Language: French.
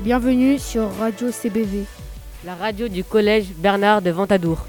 Bienvenue sur Radio CBV. La radio du collège Bernard de Ventadour.